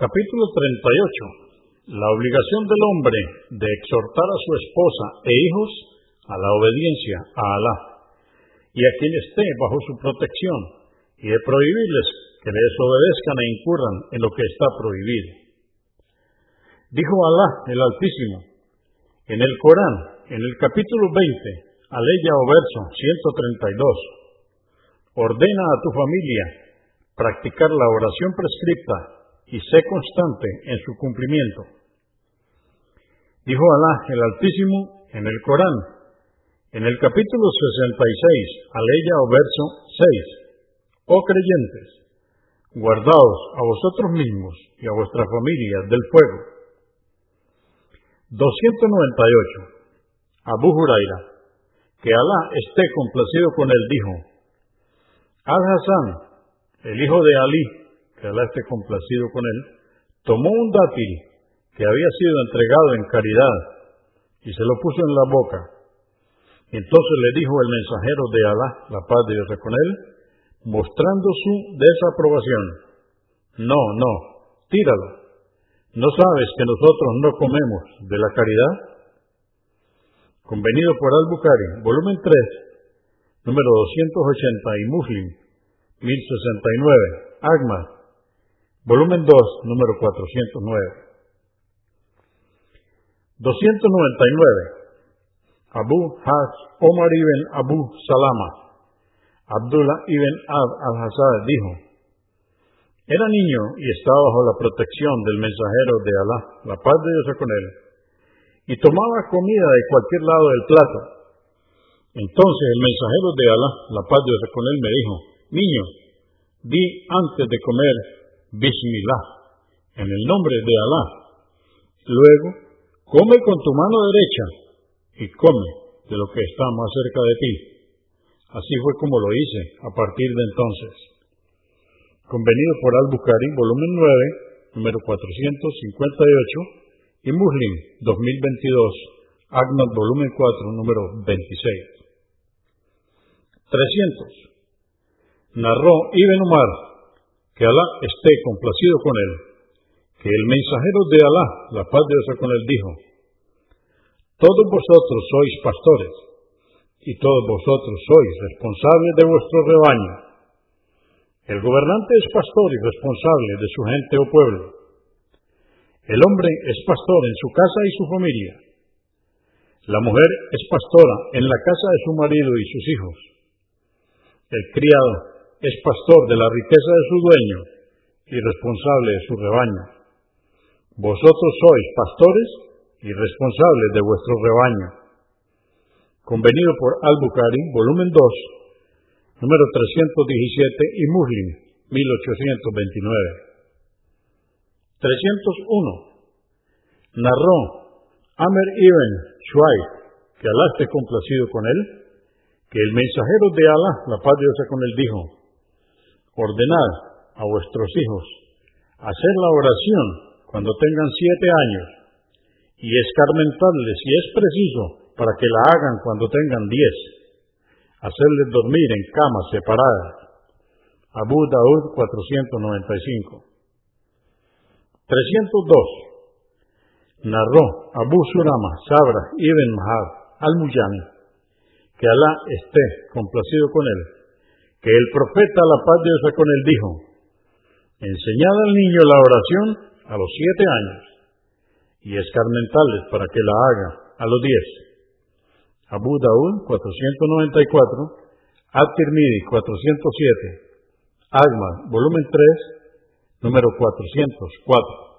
Capítulo 38. La obligación del hombre de exhortar a su esposa e hijos a la obediencia a Alá y a quien esté bajo su protección y de prohibirles que le desobedezcan e incurran en lo que está prohibido. Dijo Alá el Altísimo en el Corán, en el capítulo 20, aleya o verso 132, ordena a tu familia practicar la oración prescripta y sé constante en su cumplimiento. Dijo Alá el Altísimo en el Corán, en el capítulo 66, aleya o verso 6, Oh creyentes, guardaos a vosotros mismos y a vuestras familias del fuego. 298. Abu Huraira, que Alá esté complacido con él, dijo, Al-Hassan, el hijo de Ali, que Alá esté complacido con él, tomó un dátil que había sido entregado en caridad y se lo puso en la boca. Entonces le dijo el mensajero de Alá, la paz de Dios con él, mostrando su desaprobación. No, no, tíralo. ¿No sabes que nosotros no comemos de la caridad? Convenido por Al-Bukhari, volumen 3, número 280 y Muslim, 1069, Agma, volumen 2, número 409. 299. Abu Haj Omar ibn Abu Salama, Abdullah ibn Ab al-Hassad dijo, era niño y estaba bajo la protección del mensajero de Alá, la paz de Dios con él, y tomaba comida de cualquier lado del plato. Entonces el mensajero de Alá, la paz de Dios con él, me dijo, niño, di antes de comer Bismillah, en el nombre de Alá. Luego, come con tu mano derecha y come de lo que está más cerca de ti. Así fue como lo hice a partir de entonces convenido por Al-Bukhari, volumen 9, número 458, y Muslim, 2022, Ahmad, volumen 4, número 26. 300. Narró Ibn Umar, que Alá esté complacido con él, que el mensajero de Alá, la paz de Dios con él, dijo, todos vosotros sois pastores, y todos vosotros sois responsables de vuestro rebaño el gobernante es pastor y responsable de su gente o pueblo. El hombre es pastor en su casa y su familia. La mujer es pastora en la casa de su marido y sus hijos. El criado es pastor de la riqueza de su dueño y responsable de su rebaño. Vosotros sois pastores y responsables de vuestro rebaño. Convenido por Al-Bukhari, volumen 2, número 317 y Muslim, 1829. 301. Narró Amer ibn Shuaib, que Alá esté complacido con él, que el mensajero de Alá, la paz de Dios con él, dijo, ordenad a vuestros hijos hacer la oración cuando tengan siete años y escarmentarles si es preciso para que la hagan cuando tengan diez hacerles dormir en camas separadas. Abu Daud 495. 302. Narró Abu Surama Sabra ibn Mahab al-Muyani, que Alá esté complacido con él, que el profeta, la paz de Dios con él, dijo, enseñad al niño la oración a los siete años y escarmentarles para que la haga a los diez. Abu Daud 494, At-Tirmidhi 407, Agma, volumen 3, número 404.